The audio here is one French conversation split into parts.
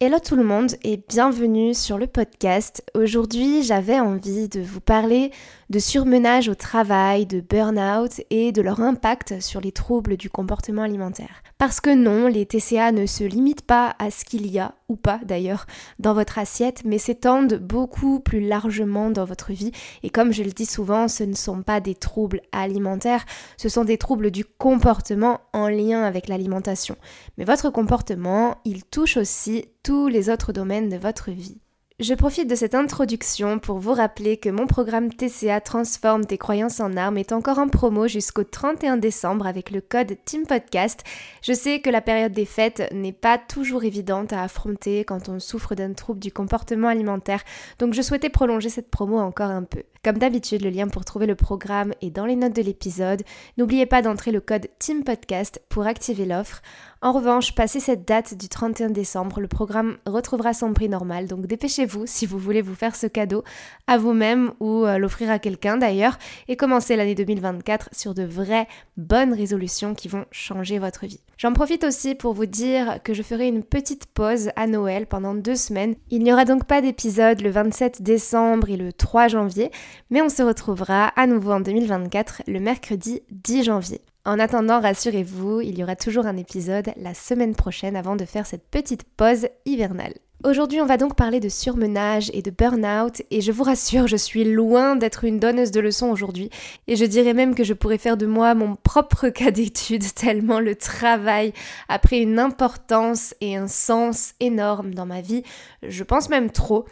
Hello tout le monde et bienvenue sur le podcast. Aujourd'hui j'avais envie de vous parler de surmenage au travail, de burn-out et de leur impact sur les troubles du comportement alimentaire. Parce que non, les TCA ne se limitent pas à ce qu'il y a, ou pas d'ailleurs, dans votre assiette, mais s'étendent beaucoup plus largement dans votre vie. Et comme je le dis souvent, ce ne sont pas des troubles alimentaires, ce sont des troubles du comportement en lien avec l'alimentation. Mais votre comportement, il touche aussi tous les autres domaines de votre vie. Je profite de cette introduction pour vous rappeler que mon programme TCA Transforme tes croyances en armes est encore en promo jusqu'au 31 décembre avec le code Team Podcast. Je sais que la période des fêtes n'est pas toujours évidente à affronter quand on souffre d'un trouble du comportement alimentaire, donc je souhaitais prolonger cette promo encore un peu. Comme d'habitude, le lien pour trouver le programme est dans les notes de l'épisode. N'oubliez pas d'entrer le code Team Podcast pour activer l'offre. En revanche, passé cette date du 31 décembre, le programme retrouvera son prix normal, donc dépêchez-vous si vous voulez vous faire ce cadeau à vous-même ou euh, l'offrir à quelqu'un d'ailleurs, et commencer l'année 2024 sur de vraies bonnes résolutions qui vont changer votre vie. J'en profite aussi pour vous dire que je ferai une petite pause à Noël pendant deux semaines. Il n'y aura donc pas d'épisode le 27 décembre et le 3 janvier, mais on se retrouvera à nouveau en 2024 le mercredi 10 janvier. En attendant, rassurez-vous, il y aura toujours un épisode la semaine prochaine avant de faire cette petite pause hivernale. Aujourd'hui, on va donc parler de surmenage et de burn-out, et je vous rassure, je suis loin d'être une donneuse de leçons aujourd'hui, et je dirais même que je pourrais faire de moi mon propre cas d'étude, tellement le travail a pris une importance et un sens énorme dans ma vie, je pense même trop,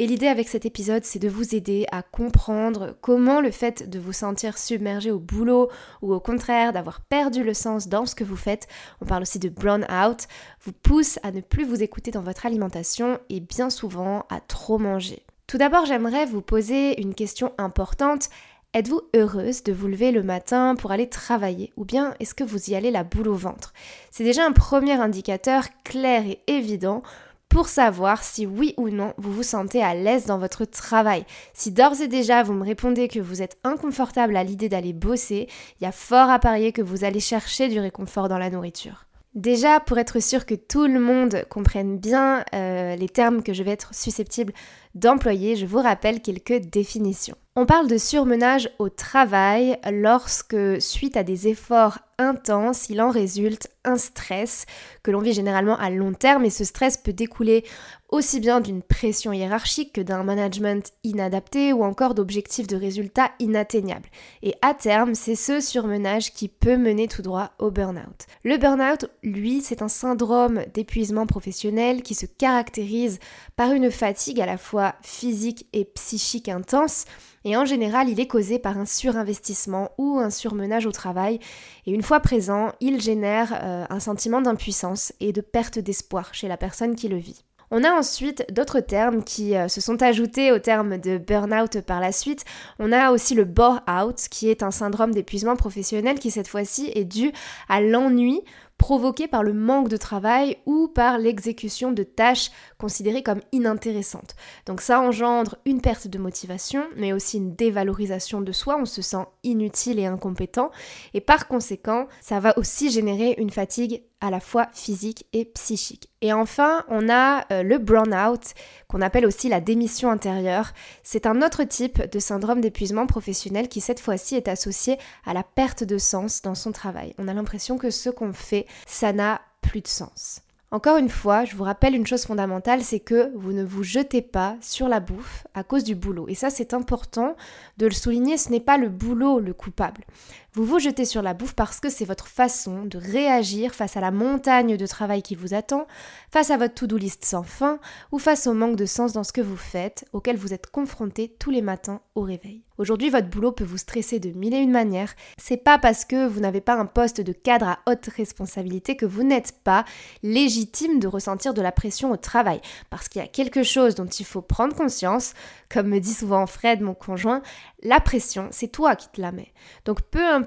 et l'idée avec cet épisode, c'est de vous aider à comprendre comment le fait de vous sentir submergé au boulot ou au contraire d'avoir perdu le sens dans ce que vous faites, on parle aussi de brown out, vous pousse à ne plus vous écouter dans votre alimentation et bien souvent à trop manger. Tout d'abord, j'aimerais vous poser une question importante. Êtes-vous heureuse de vous lever le matin pour aller travailler ou bien est-ce que vous y allez la boule au ventre? C'est déjà un premier indicateur clair et évident pour savoir si oui ou non vous vous sentez à l'aise dans votre travail. Si d'ores et déjà vous me répondez que vous êtes inconfortable à l'idée d'aller bosser, il y a fort à parier que vous allez chercher du réconfort dans la nourriture. Déjà, pour être sûr que tout le monde comprenne bien euh, les termes que je vais être susceptible d'employer, je vous rappelle quelques définitions. On parle de surmenage au travail lorsque, suite à des efforts intenses, il en résulte un stress que l'on vit généralement à long terme et ce stress peut découler aussi bien d'une pression hiérarchique que d'un management inadapté ou encore d'objectifs de résultats inatteignables. Et à terme, c'est ce surmenage qui peut mener tout droit au burn-out. Le burn-out, lui, c'est un syndrome d'épuisement professionnel qui se caractérise par une fatigue à la fois physique et psychique intense et en général, il est causé par un surinvestissement ou un surmenage au travail. Et une fois présent, il génère euh, un sentiment d'impuissance et de perte d'espoir chez la personne qui le vit. On a ensuite d'autres termes qui euh, se sont ajoutés au terme de burn-out par la suite. On a aussi le bore-out, qui est un syndrome d'épuisement professionnel qui cette fois-ci est dû à l'ennui provoqué par le manque de travail ou par l'exécution de tâches considérées comme inintéressantes. Donc ça engendre une perte de motivation, mais aussi une dévalorisation de soi, on se sent inutile et incompétent, et par conséquent, ça va aussi générer une fatigue à la fois physique et psychique. Et enfin, on a euh, le burn-out, qu'on appelle aussi la démission intérieure. C'est un autre type de syndrome d'épuisement professionnel qui cette fois-ci est associé à la perte de sens dans son travail. On a l'impression que ce qu'on fait, ça n'a plus de sens. Encore une fois, je vous rappelle une chose fondamentale, c'est que vous ne vous jetez pas sur la bouffe à cause du boulot. Et ça, c'est important de le souligner, ce n'est pas le boulot le coupable. Vous vous jetez sur la bouffe parce que c'est votre façon de réagir face à la montagne de travail qui vous attend, face à votre to-do list sans fin ou face au manque de sens dans ce que vous faites, auquel vous êtes confronté tous les matins au réveil. Aujourd'hui, votre boulot peut vous stresser de mille et une manières. C'est pas parce que vous n'avez pas un poste de cadre à haute responsabilité que vous n'êtes pas légitime de ressentir de la pression au travail. Parce qu'il y a quelque chose dont il faut prendre conscience, comme me dit souvent Fred, mon conjoint, la pression, c'est toi qui te la mets. Donc peu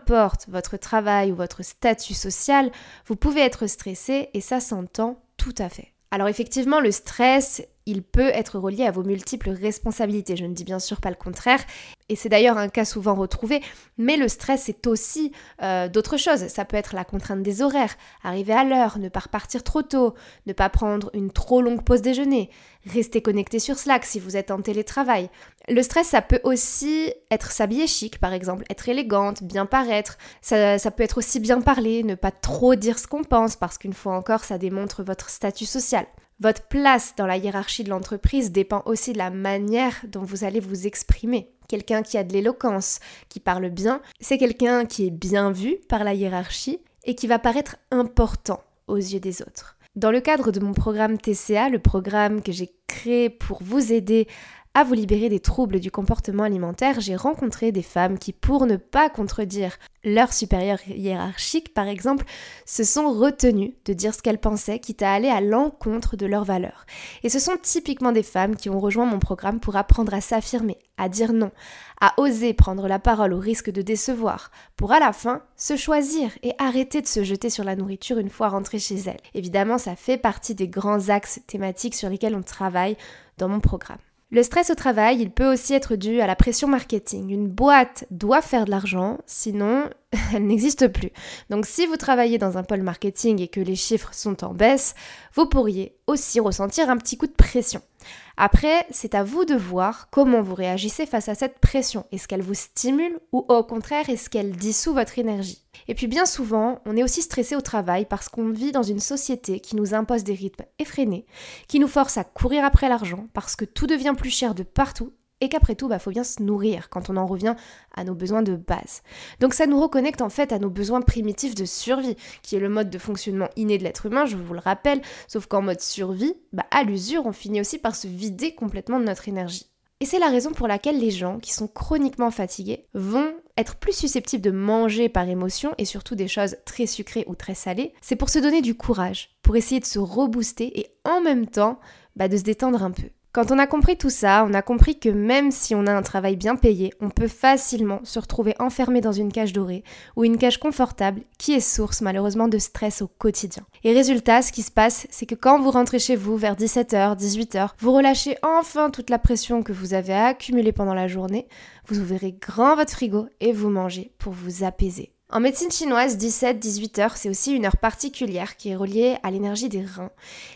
votre travail ou votre statut social, vous pouvez être stressé et ça s'entend tout à fait. Alors effectivement, le stress, il peut être relié à vos multiples responsabilités. Je ne dis bien sûr pas le contraire, et c'est d'ailleurs un cas souvent retrouvé, mais le stress c'est aussi euh, d'autres choses. Ça peut être la contrainte des horaires, arriver à l'heure, ne pas repartir trop tôt, ne pas prendre une trop longue pause déjeuner, rester connecté sur Slack si vous êtes en télétravail. Le stress ça peut aussi être s'habiller chic par exemple, être élégante, bien paraître. Ça peut être aussi bien parler, ne pas trop dire ce qu'on pense parce qu'une fois encore ça démontre votre statut social. Votre place dans la hiérarchie de l'entreprise dépend aussi de la manière dont vous allez vous exprimer. Quelqu'un qui a de l'éloquence, qui parle bien, c'est quelqu'un qui est bien vu par la hiérarchie et qui va paraître important aux yeux des autres. Dans le cadre de mon programme TCA, le programme que j'ai créé pour vous aider à vous libérer des troubles du comportement alimentaire, j'ai rencontré des femmes qui, pour ne pas contredire leur supérieur hiérarchique, par exemple, se sont retenues de dire ce qu'elles pensaient, quitte à aller à l'encontre de leurs valeurs. Et ce sont typiquement des femmes qui ont rejoint mon programme pour apprendre à s'affirmer, à dire non, à oser prendre la parole au risque de décevoir, pour à la fin se choisir et arrêter de se jeter sur la nourriture une fois rentrées chez elles. Évidemment, ça fait partie des grands axes thématiques sur lesquels on travaille dans mon programme. Le stress au travail, il peut aussi être dû à la pression marketing. Une boîte doit faire de l'argent, sinon elle n'existe plus. Donc si vous travaillez dans un pôle marketing et que les chiffres sont en baisse, vous pourriez aussi ressentir un petit coup de pression. Après, c'est à vous de voir comment vous réagissez face à cette pression. Est-ce qu'elle vous stimule ou au contraire est-ce qu'elle dissout votre énergie? Et puis bien souvent, on est aussi stressé au travail parce qu'on vit dans une société qui nous impose des rythmes effrénés, qui nous force à courir après l'argent parce que tout devient plus cher de partout et qu'après tout, bah, faut bien se nourrir quand on en revient à nos besoins de base. Donc ça nous reconnecte en fait à nos besoins primitifs de survie, qui est le mode de fonctionnement inné de l'être humain, je vous le rappelle, sauf qu'en mode survie, bah, à l'usure, on finit aussi par se vider complètement de notre énergie. Et c'est la raison pour laquelle les gens qui sont chroniquement fatigués vont être plus susceptibles de manger par émotion et surtout des choses très sucrées ou très salées. C'est pour se donner du courage, pour essayer de se rebooster et en même temps bah, de se détendre un peu. Quand on a compris tout ça, on a compris que même si on a un travail bien payé, on peut facilement se retrouver enfermé dans une cage dorée ou une cage confortable qui est source malheureusement de stress au quotidien. Et résultat, ce qui se passe, c'est que quand vous rentrez chez vous vers 17h, 18h, vous relâchez enfin toute la pression que vous avez accumulée pendant la journée, vous ouvrez grand votre frigo et vous mangez pour vous apaiser. En médecine chinoise, 17-18 heures, c'est aussi une heure particulière qui est reliée à l'énergie des reins.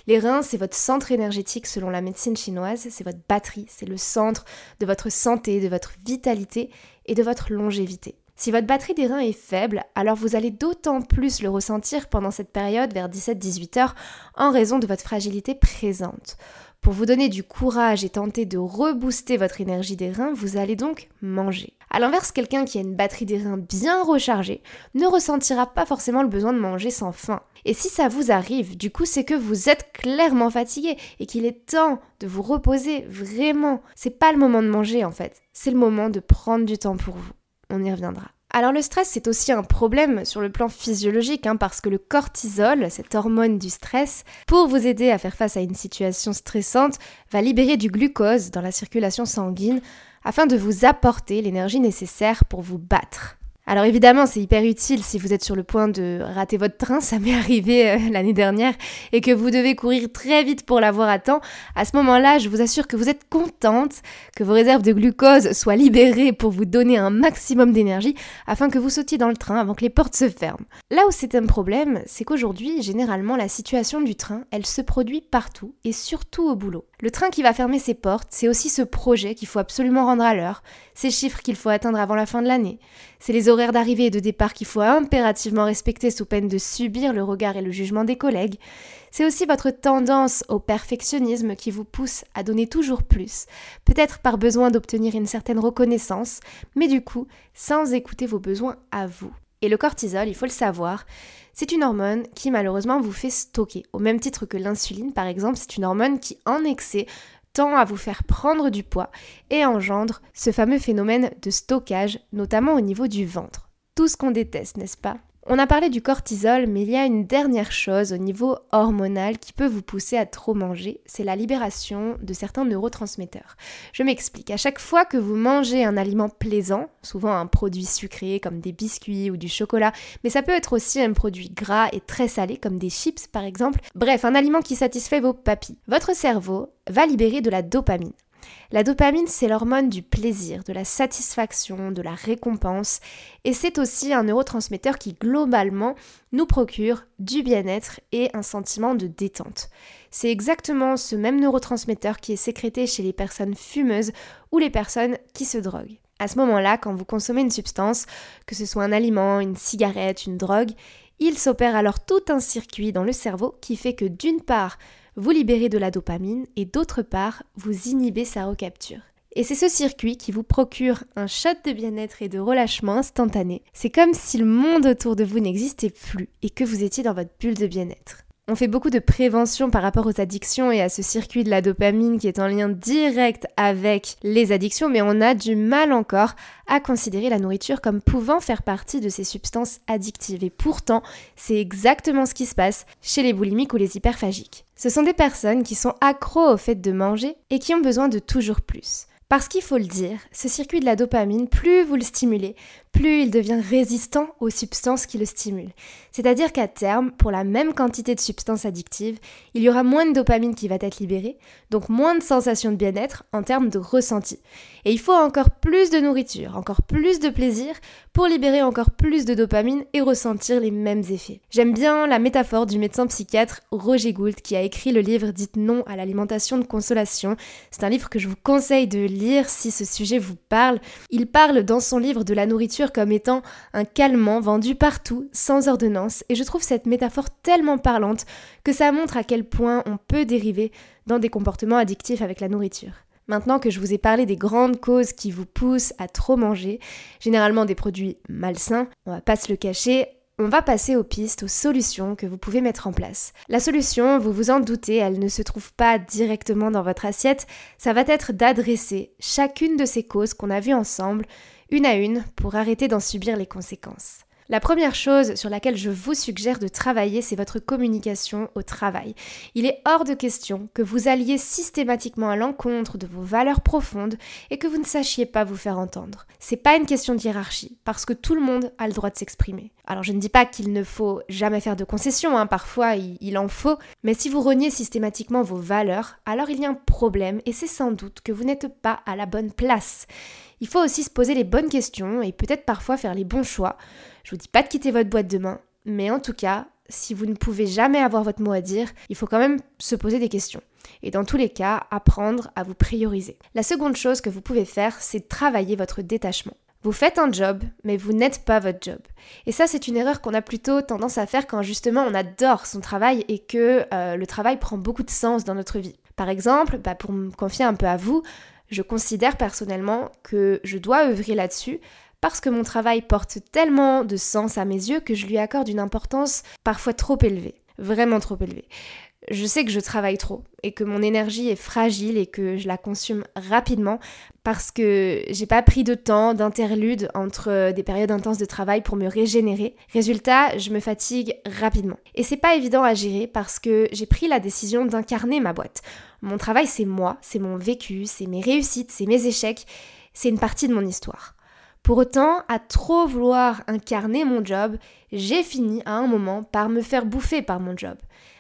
Les reins, c'est votre centre énergétique selon la médecine chinoise, c'est votre batterie, c'est le centre de votre santé, de votre vitalité et de votre longévité. Si votre batterie des reins est faible, alors vous allez d'autant plus le ressentir pendant cette période vers 17-18 heures en raison de votre fragilité présente. Pour vous donner du courage et tenter de rebooster votre énergie des reins, vous allez donc manger. A l'inverse, quelqu'un qui a une batterie des reins bien rechargée ne ressentira pas forcément le besoin de manger sans faim. Et si ça vous arrive, du coup, c'est que vous êtes clairement fatigué et qu'il est temps de vous reposer vraiment. C'est pas le moment de manger en fait, c'est le moment de prendre du temps pour vous. On y reviendra. Alors le stress, c'est aussi un problème sur le plan physiologique, hein, parce que le cortisol, cette hormone du stress, pour vous aider à faire face à une situation stressante, va libérer du glucose dans la circulation sanguine afin de vous apporter l'énergie nécessaire pour vous battre. Alors évidemment, c'est hyper utile si vous êtes sur le point de rater votre train, ça m'est arrivé euh, l'année dernière, et que vous devez courir très vite pour l'avoir à temps. À ce moment-là, je vous assure que vous êtes contente que vos réserves de glucose soient libérées pour vous donner un maximum d'énergie afin que vous sautiez dans le train avant que les portes se ferment. Là où c'est un problème, c'est qu'aujourd'hui, généralement, la situation du train, elle se produit partout et surtout au boulot. Le train qui va fermer ses portes, c'est aussi ce projet qu'il faut absolument rendre à l'heure, ces chiffres qu'il faut atteindre avant la fin de l'année, c'est les horaires d'arrivée et de départ qu'il faut impérativement respecter sous peine de subir le regard et le jugement des collègues, c'est aussi votre tendance au perfectionnisme qui vous pousse à donner toujours plus, peut-être par besoin d'obtenir une certaine reconnaissance, mais du coup sans écouter vos besoins à vous. Et le cortisol, il faut le savoir, c'est une hormone qui malheureusement vous fait stocker. Au même titre que l'insuline, par exemple, c'est une hormone qui en excès tend à vous faire prendre du poids et engendre ce fameux phénomène de stockage, notamment au niveau du ventre. Tout ce qu'on déteste, n'est-ce pas? On a parlé du cortisol, mais il y a une dernière chose au niveau hormonal qui peut vous pousser à trop manger, c'est la libération de certains neurotransmetteurs. Je m'explique, à chaque fois que vous mangez un aliment plaisant, souvent un produit sucré comme des biscuits ou du chocolat, mais ça peut être aussi un produit gras et très salé comme des chips par exemple, bref, un aliment qui satisfait vos papilles, votre cerveau va libérer de la dopamine. La dopamine, c'est l'hormone du plaisir, de la satisfaction, de la récompense, et c'est aussi un neurotransmetteur qui globalement nous procure du bien-être et un sentiment de détente. C'est exactement ce même neurotransmetteur qui est sécrété chez les personnes fumeuses ou les personnes qui se droguent. À ce moment-là, quand vous consommez une substance, que ce soit un aliment, une cigarette, une drogue, il s'opère alors tout un circuit dans le cerveau qui fait que d'une part, vous libérez de la dopamine et d'autre part, vous inhibez sa recapture. Et c'est ce circuit qui vous procure un shot de bien-être et de relâchement instantané. C'est comme si le monde autour de vous n'existait plus et que vous étiez dans votre bulle de bien-être. On fait beaucoup de prévention par rapport aux addictions et à ce circuit de la dopamine qui est en lien direct avec les addictions, mais on a du mal encore à considérer la nourriture comme pouvant faire partie de ces substances addictives. Et pourtant, c'est exactement ce qui se passe chez les boulimiques ou les hyperphagiques. Ce sont des personnes qui sont accros au fait de manger et qui ont besoin de toujours plus. Parce qu'il faut le dire, ce circuit de la dopamine, plus vous le stimulez, plus il devient résistant aux substances qui le stimulent. C'est-à-dire qu'à terme, pour la même quantité de substances addictives, il y aura moins de dopamine qui va être libérée, donc moins de sensations de bien-être en termes de ressenti. Et il faut encore plus de nourriture, encore plus de plaisir pour libérer encore plus de dopamine et ressentir les mêmes effets. J'aime bien la métaphore du médecin psychiatre Roger Gould qui a écrit le livre Dites non à l'alimentation de consolation. C'est un livre que je vous conseille de lire si ce sujet vous parle. Il parle dans son livre de la nourriture comme étant un calmant vendu partout, sans ordonnance, et je trouve cette métaphore tellement parlante que ça montre à quel point on peut dériver dans des comportements addictifs avec la nourriture. Maintenant que je vous ai parlé des grandes causes qui vous poussent à trop manger, généralement des produits malsains, on va pas se le cacher, on va passer aux pistes, aux solutions que vous pouvez mettre en place. La solution, vous vous en doutez, elle ne se trouve pas directement dans votre assiette, ça va être d'adresser chacune de ces causes qu'on a vues ensemble une à une pour arrêter d'en subir les conséquences. La première chose sur laquelle je vous suggère de travailler, c'est votre communication au travail. Il est hors de question que vous alliez systématiquement à l'encontre de vos valeurs profondes et que vous ne sachiez pas vous faire entendre. C'est pas une question de hiérarchie, parce que tout le monde a le droit de s'exprimer. Alors je ne dis pas qu'il ne faut jamais faire de concessions, hein, parfois il, il en faut, mais si vous reniez systématiquement vos valeurs, alors il y a un problème et c'est sans doute que vous n'êtes pas à la bonne place. Il faut aussi se poser les bonnes questions et peut-être parfois faire les bons choix. Je vous dis pas de quitter votre boîte demain, mais en tout cas, si vous ne pouvez jamais avoir votre mot à dire, il faut quand même se poser des questions. Et dans tous les cas, apprendre à vous prioriser. La seconde chose que vous pouvez faire, c'est travailler votre détachement. Vous faites un job, mais vous n'êtes pas votre job. Et ça, c'est une erreur qu'on a plutôt tendance à faire quand justement on adore son travail et que euh, le travail prend beaucoup de sens dans notre vie. Par exemple, bah, pour me confier un peu à vous, je considère personnellement que je dois œuvrer là-dessus parce que mon travail porte tellement de sens à mes yeux que je lui accorde une importance parfois trop élevée, vraiment trop élevée je sais que je travaille trop et que mon énergie est fragile et que je la consomme rapidement parce que j'ai pas pris de temps d'interlude entre des périodes intenses de travail pour me régénérer. Résultat, je me fatigue rapidement. Et c'est pas évident à gérer parce que j'ai pris la décision d'incarner ma boîte. Mon travail, c'est moi, c'est mon vécu, c'est mes réussites, c'est mes échecs, c'est une partie de mon histoire. Pour autant, à trop vouloir incarner mon job, j'ai fini à un moment par me faire bouffer par mon job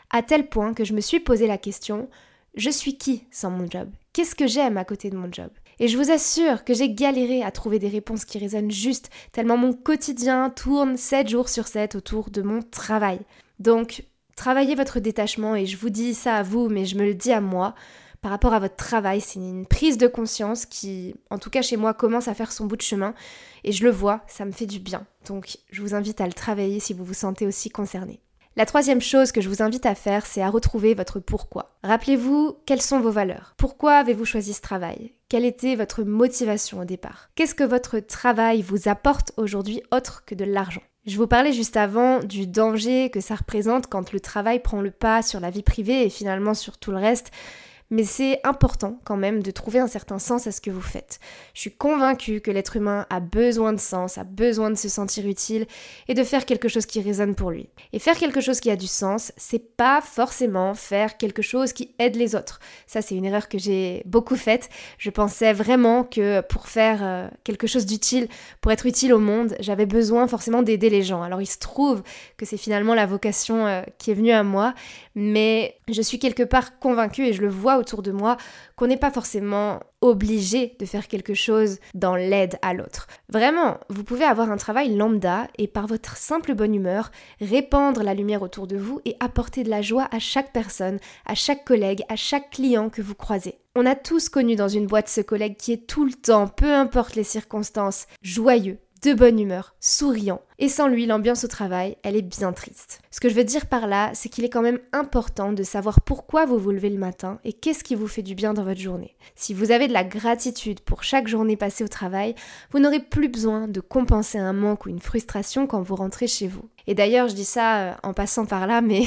à tel point que je me suis posé la question, je suis qui sans mon job? Qu'est-ce que j'aime à côté de mon job? Et je vous assure que j'ai galéré à trouver des réponses qui résonnent juste, tellement mon quotidien tourne 7 jours sur 7 autour de mon travail. Donc, travaillez votre détachement et je vous dis ça à vous, mais je me le dis à moi. Par rapport à votre travail, c'est une prise de conscience qui, en tout cas chez moi, commence à faire son bout de chemin. Et je le vois, ça me fait du bien. Donc je vous invite à le travailler si vous vous sentez aussi concerné. La troisième chose que je vous invite à faire, c'est à retrouver votre pourquoi. Rappelez-vous quelles sont vos valeurs? Pourquoi avez-vous choisi ce travail? Quelle était votre motivation au départ? Qu'est-ce que votre travail vous apporte aujourd'hui autre que de l'argent? Je vous parlais juste avant du danger que ça représente quand le travail prend le pas sur la vie privée et finalement sur tout le reste mais c'est important quand même de trouver un certain sens à ce que vous faites. Je suis convaincue que l'être humain a besoin de sens, a besoin de se sentir utile et de faire quelque chose qui résonne pour lui. Et faire quelque chose qui a du sens, c'est pas forcément faire quelque chose qui aide les autres. Ça, c'est une erreur que j'ai beaucoup faite. Je pensais vraiment que pour faire euh, quelque chose d'utile, pour être utile au monde, j'avais besoin forcément d'aider les gens. Alors il se trouve que c'est finalement la vocation euh, qui est venue à moi, mais je suis quelque part convaincue et je le vois autour de moi qu'on n'est pas forcément obligé de faire quelque chose dans l'aide à l'autre. Vraiment, vous pouvez avoir un travail lambda et par votre simple bonne humeur, répandre la lumière autour de vous et apporter de la joie à chaque personne, à chaque collègue, à chaque client que vous croisez. On a tous connu dans une boîte ce collègue qui est tout le temps, peu importe les circonstances, joyeux, de bonne humeur, souriant. Et sans lui, l'ambiance au travail, elle est bien triste. Ce que je veux dire par là, c'est qu'il est quand même important de savoir pourquoi vous vous levez le matin et qu'est-ce qui vous fait du bien dans votre journée. Si vous avez de la gratitude pour chaque journée passée au travail, vous n'aurez plus besoin de compenser un manque ou une frustration quand vous rentrez chez vous. Et d'ailleurs, je dis ça euh, en passant par là, mais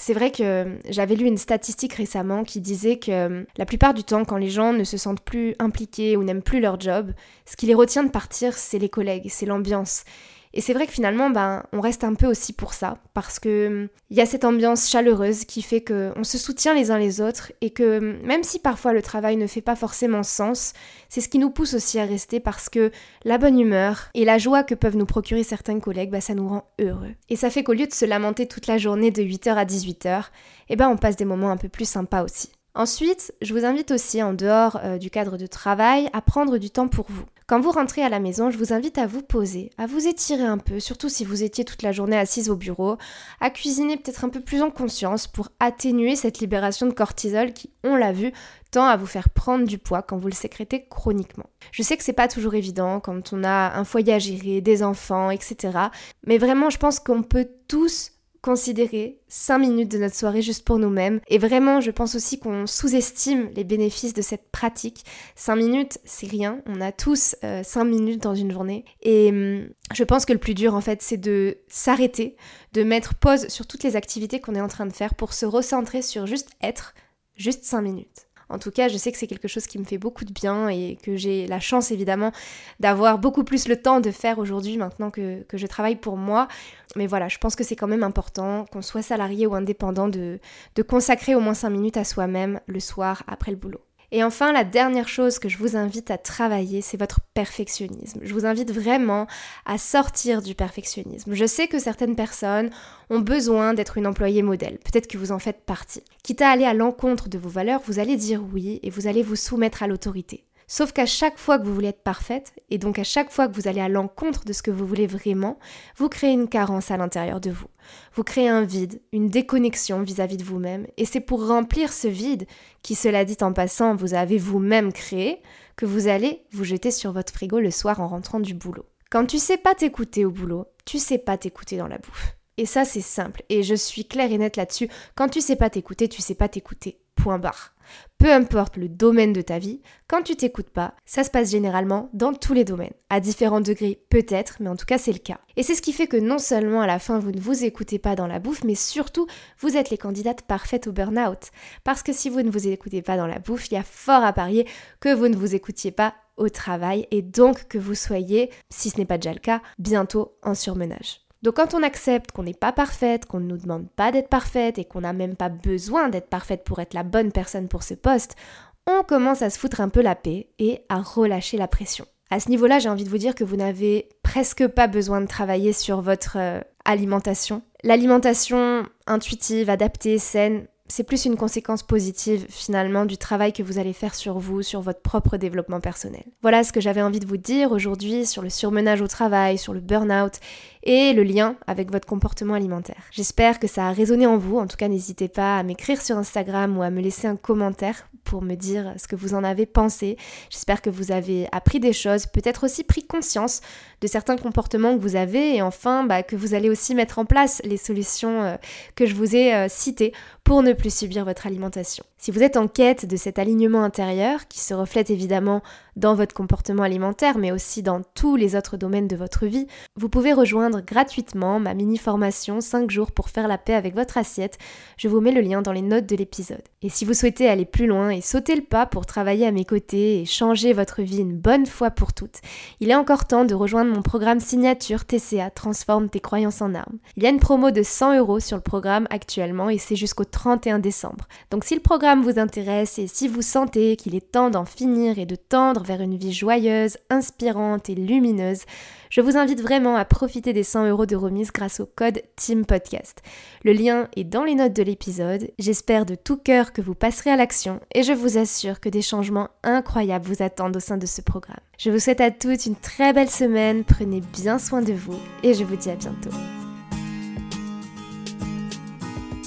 c'est vrai que j'avais lu une statistique récemment qui disait que euh, la plupart du temps, quand les gens ne se sentent plus impliqués ou n'aiment plus leur job, ce qui les retient de partir, c'est les collègues, c'est l'ambiance. Et c'est vrai que finalement, ben, on reste un peu aussi pour ça, parce que il y a cette ambiance chaleureuse qui fait qu'on se soutient les uns les autres et que même si parfois le travail ne fait pas forcément sens, c'est ce qui nous pousse aussi à rester parce que la bonne humeur et la joie que peuvent nous procurer certains collègues, ben, ça nous rend heureux. Et ça fait qu'au lieu de se lamenter toute la journée de 8h à 18h, eh ben, on passe des moments un peu plus sympas aussi. Ensuite, je vous invite aussi, en dehors euh, du cadre de travail, à prendre du temps pour vous. Quand vous rentrez à la maison, je vous invite à vous poser, à vous étirer un peu, surtout si vous étiez toute la journée assise au bureau, à cuisiner peut-être un peu plus en conscience pour atténuer cette libération de cortisol qui, on l'a vu, tend à vous faire prendre du poids quand vous le sécrétez chroniquement. Je sais que c'est pas toujours évident quand on a un foyer à des enfants, etc. Mais vraiment, je pense qu'on peut tous considérer 5 minutes de notre soirée juste pour nous-mêmes. Et vraiment, je pense aussi qu'on sous-estime les bénéfices de cette pratique. 5 minutes, c'est rien. On a tous 5 euh, minutes dans une journée. Et hum, je pense que le plus dur, en fait, c'est de s'arrêter, de mettre pause sur toutes les activités qu'on est en train de faire pour se recentrer sur juste être, juste 5 minutes. En tout cas, je sais que c'est quelque chose qui me fait beaucoup de bien et que j'ai la chance évidemment d'avoir beaucoup plus le temps de faire aujourd'hui maintenant que, je travaille pour moi. Mais voilà, je pense que c'est quand même important, qu'on soit salarié ou indépendant, de, de consacrer au moins 5 minutes à soi-même le soir après le boulot. Et enfin, la dernière chose que je vous invite à travailler, c'est votre perfectionnisme. Je vous invite vraiment à sortir du perfectionnisme. Je sais que certaines personnes ont besoin d'être une employée modèle. Peut-être que vous en faites partie. Quitte à aller à l'encontre de vos valeurs, vous allez dire oui et vous allez vous soumettre à l'autorité. Sauf qu'à chaque fois que vous voulez être parfaite, et donc à chaque fois que vous allez à l'encontre de ce que vous voulez vraiment, vous créez une carence à l'intérieur de vous. Vous créez un vide, une déconnexion vis-à-vis de vous-même, et c'est pour remplir ce vide, qui cela dit en passant, vous avez vous-même créé, que vous allez vous jeter sur votre frigo le soir en rentrant du boulot. Quand tu sais pas t'écouter au boulot, tu sais pas t'écouter dans la bouffe. Et ça c'est simple, et je suis claire et nette là-dessus, quand tu sais pas t'écouter, tu sais pas t'écouter. Point barre. Peu importe le domaine de ta vie, quand tu t'écoutes pas, ça se passe généralement dans tous les domaines. À différents degrés peut-être, mais en tout cas c'est le cas. Et c'est ce qui fait que non seulement à la fin vous ne vous écoutez pas dans la bouffe, mais surtout vous êtes les candidates parfaites au burn-out. Parce que si vous ne vous écoutez pas dans la bouffe, il y a fort à parier que vous ne vous écoutiez pas au travail et donc que vous soyez, si ce n'est pas déjà le cas, bientôt en surmenage. Donc quand on accepte qu'on n'est pas parfaite, qu'on ne nous demande pas d'être parfaite et qu'on n'a même pas besoin d'être parfaite pour être la bonne personne pour ce poste, on commence à se foutre un peu la paix et à relâcher la pression. À ce niveau-là, j'ai envie de vous dire que vous n'avez presque pas besoin de travailler sur votre euh, alimentation. L'alimentation intuitive, adaptée, saine, c'est plus une conséquence positive finalement du travail que vous allez faire sur vous, sur votre propre développement personnel. Voilà ce que j'avais envie de vous dire aujourd'hui sur le surmenage au travail, sur le burn-out et le lien avec votre comportement alimentaire. J'espère que ça a résonné en vous, en tout cas n'hésitez pas à m'écrire sur Instagram ou à me laisser un commentaire pour me dire ce que vous en avez pensé. J'espère que vous avez appris des choses, peut-être aussi pris conscience de certains comportements que vous avez et enfin bah, que vous allez aussi mettre en place les solutions euh, que je vous ai euh, citées pour ne plus subir votre alimentation. Si vous êtes en quête de cet alignement intérieur, qui se reflète évidemment dans votre comportement alimentaire, mais aussi dans tous les autres domaines de votre vie, vous pouvez rejoindre gratuitement ma mini-formation 5 jours pour faire la paix avec votre assiette. Je vous mets le lien dans les notes de l'épisode. Et si vous souhaitez aller plus loin et sauter le pas pour travailler à mes côtés et changer votre vie une bonne fois pour toutes, il est encore temps de rejoindre mon programme signature TCA Transforme tes croyances en armes. Il y a une promo de 100 euros sur le programme actuellement et c'est jusqu'au 31 décembre. Donc si le vous intéresse et si vous sentez qu'il est temps d'en finir et de tendre vers une vie joyeuse, inspirante et lumineuse, je vous invite vraiment à profiter des 100 euros de remise grâce au code Team Podcast. Le lien est dans les notes de l'épisode. J'espère de tout cœur que vous passerez à l'action et je vous assure que des changements incroyables vous attendent au sein de ce programme. Je vous souhaite à toutes une très belle semaine, prenez bien soin de vous et je vous dis à bientôt.